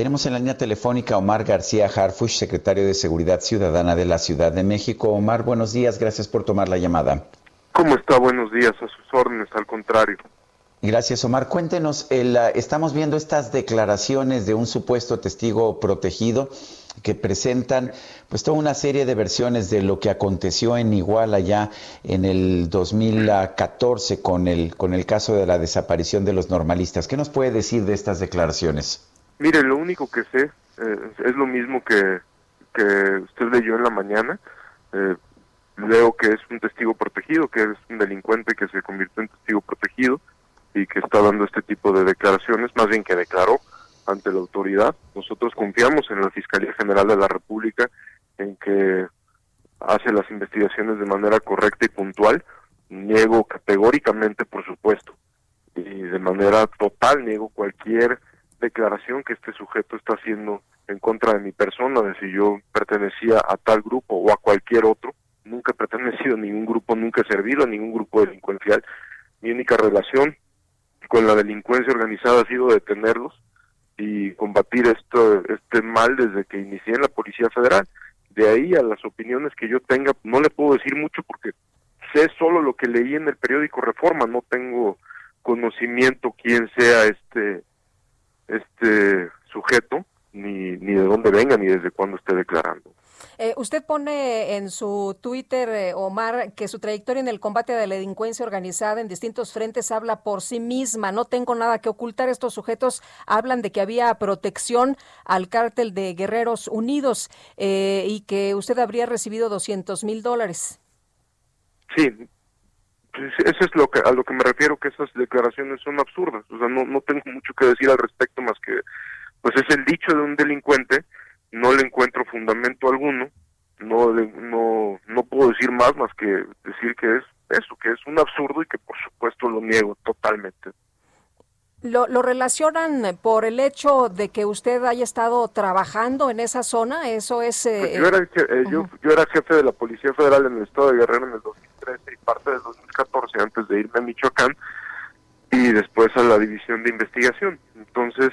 Tenemos en la línea telefónica a Omar García Harfush, secretario de Seguridad Ciudadana de la Ciudad de México. Omar, buenos días, gracias por tomar la llamada. ¿Cómo está? Buenos días, a sus órdenes, al contrario. Gracias, Omar. Cuéntenos, el, uh, estamos viendo estas declaraciones de un supuesto testigo protegido que presentan pues toda una serie de versiones de lo que aconteció en Iguala ya en el 2014 con el con el caso de la desaparición de los normalistas. ¿Qué nos puede decir de estas declaraciones? Mire, lo único que sé eh, es lo mismo que, que usted leyó en la mañana. Eh, leo que es un testigo protegido, que es un delincuente que se convirtió en testigo protegido y que está dando este tipo de declaraciones, más bien que declaró ante la autoridad. Nosotros confiamos en la Fiscalía General de la República en que hace las investigaciones de manera correcta y puntual. Niego categóricamente, por supuesto, y de manera total niego cualquier declaración que este sujeto está haciendo en contra de mi persona, de si yo pertenecía a tal grupo o a cualquier otro. Nunca he pertenecido a ningún grupo, nunca he servido a ningún grupo delincuencial. Mi única relación con la delincuencia organizada ha sido detenerlos y combatir esto, este mal desde que inicié en la Policía Federal. De ahí a las opiniones que yo tenga, no le puedo decir mucho porque sé solo lo que leí en el periódico Reforma, no tengo conocimiento quién sea este sujeto, ni, ni de dónde venga, ni desde cuándo esté declarando. Eh, usted pone en su Twitter, eh, Omar, que su trayectoria en el combate de la delincuencia organizada en distintos frentes habla por sí misma. No tengo nada que ocultar. Estos sujetos hablan de que había protección al cártel de Guerreros Unidos eh, y que usted habría recibido 200 mil dólares. Sí, pues eso es lo que, a lo que me refiero, que esas declaraciones son absurdas. O sea, no, no tengo mucho que decir al respecto más que, pues es el dicho de un delincuente no le encuentro fundamento alguno, no, no, no puedo decir más más que decir que es eso, que es un absurdo y que por supuesto lo niego totalmente. ¿Lo, lo relacionan por el hecho de que usted haya estado trabajando en esa zona? ¿Eso es...? Eh, pues yo, era, eh, yo, yo, era jefe de la Policía Federal en el estado de Guerrero en el 2013 y parte del 2014 antes de irme a Michoacán y después a la división de investigación. Entonces,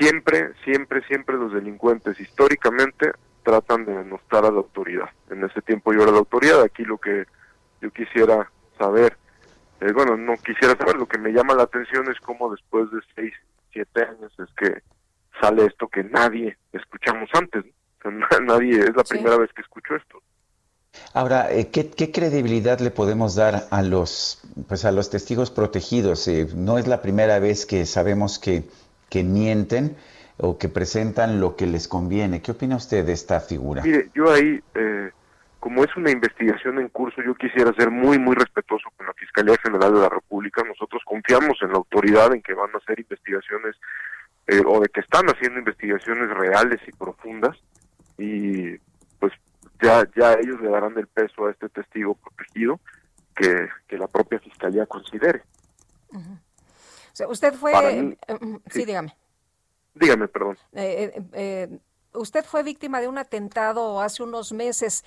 siempre, siempre, siempre los delincuentes históricamente tratan de denostar a la autoridad. En ese tiempo yo era la autoridad, aquí lo que yo quisiera saber, eh, bueno, no quisiera saber, lo que me llama la atención es cómo después de seis, siete años es que sale esto que nadie escuchamos antes. nadie, es la primera vez que escucho esto. Ahora, eh, ¿qué, ¿qué, credibilidad le podemos dar a los, pues a los testigos protegidos? Eh, no es la primera vez que sabemos que que mienten o que presentan lo que les conviene. ¿Qué opina usted de esta figura? Mire, yo ahí, eh, como es una investigación en curso, yo quisiera ser muy, muy respetuoso con la Fiscalía General de la República. Nosotros confiamos en la autoridad, en que van a hacer investigaciones eh, o de que están haciendo investigaciones reales y profundas y pues ya, ya ellos le darán el peso a este testigo protegido que, que la propia Fiscalía considere usted fue... Eh, mm, sí, dígame. Dígame, perdón. Eh, eh, usted fue víctima de un atentado hace unos meses.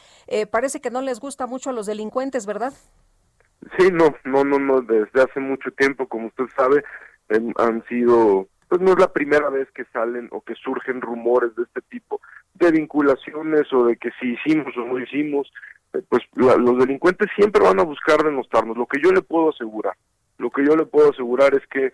parece que no les gusta mucho a los delincuentes, ¿verdad? Sí, no, no, no, no. Desde hace mucho tiempo, como usted sabe, han sido, pues no es la primera vez que salen o que surgen rumores de este tipo, de vinculaciones o de que si hicimos o no hicimos. Pues los delincuentes siempre van a buscar denostarnos. Lo que yo le puedo asegurar lo que yo le puedo asegurar es que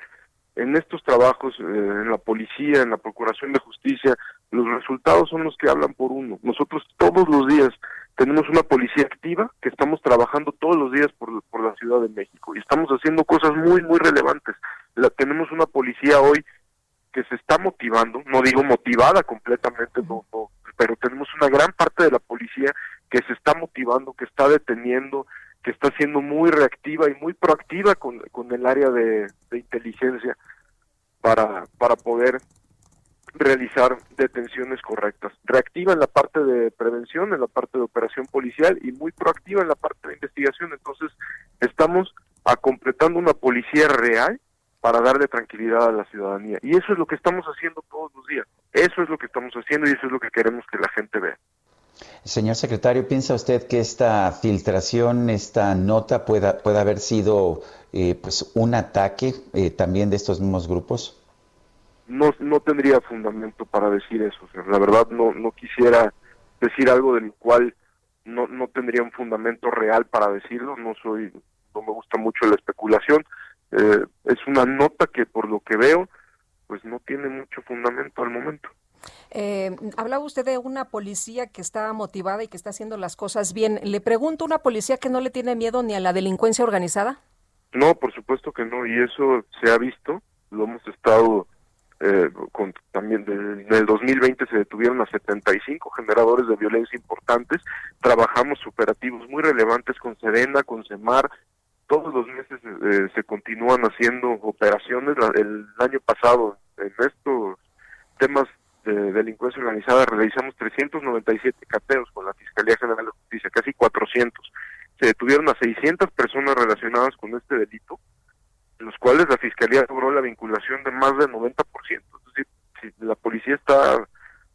en estos trabajos, eh, en la policía, en la procuración de justicia, los resultados son los que hablan por uno. Nosotros todos los días tenemos una policía activa que estamos trabajando todos los días por, por la Ciudad de México y estamos haciendo cosas muy, muy relevantes. La, tenemos una policía hoy que se está motivando, no digo motivada completamente, no, no, pero tenemos una gran parte de la policía que se está motivando, que está deteniendo, que está siendo muy reactiva y muy proactiva con, con el área de, inteligencia. para, para poder realizar detenciones correctas. Reactiva en la parte de prevención, en la parte de operación policial y muy proactiva en la parte de investigación. Entonces, estamos a completando una policía real para darle tranquilidad a la ciudadanía. Y eso es lo que estamos haciendo todos los días. Eso es lo que estamos haciendo y eso es lo que queremos que la gente vea. Señor secretario, ¿piensa usted que esta filtración, esta nota pueda, pueda haber sido eh, pues un ataque eh, también de estos mismos grupos? No, no tendría fundamento para decir eso. la verdad no, no quisiera decir algo del cual no, no tendría un fundamento real para decirlo. No soy, no me gusta mucho la especulación. Eh, es una nota que por lo que veo, pues no tiene mucho fundamento al momento. Eh, hablaba usted de una policía que está motivada y que está haciendo las cosas bien. Le pregunto, ¿una policía que no le tiene miedo ni a la delincuencia organizada? No, por supuesto que no, y eso se ha visto, lo hemos estado eh, también en el 2020 se detuvieron a 75 generadores de violencia importantes, trabajamos operativos muy relevantes con Serena, con Semar, todos los meses eh, se continúan haciendo operaciones, el año pasado en estos temas de delincuencia organizada realizamos 397 cateos con la Fiscalía General de Justicia, casi 400. Se detuvieron a 600 personas relacionadas con este delito, en los cuales la Fiscalía logró la vinculación de más del 90%. Es decir, la policía está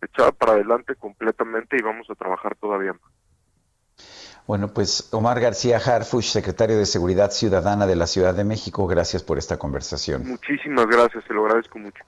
echada para adelante completamente y vamos a trabajar todavía más. Bueno, pues Omar García Harfush, secretario de Seguridad Ciudadana de la Ciudad de México, gracias por esta conversación. Muchísimas gracias, se lo agradezco mucho.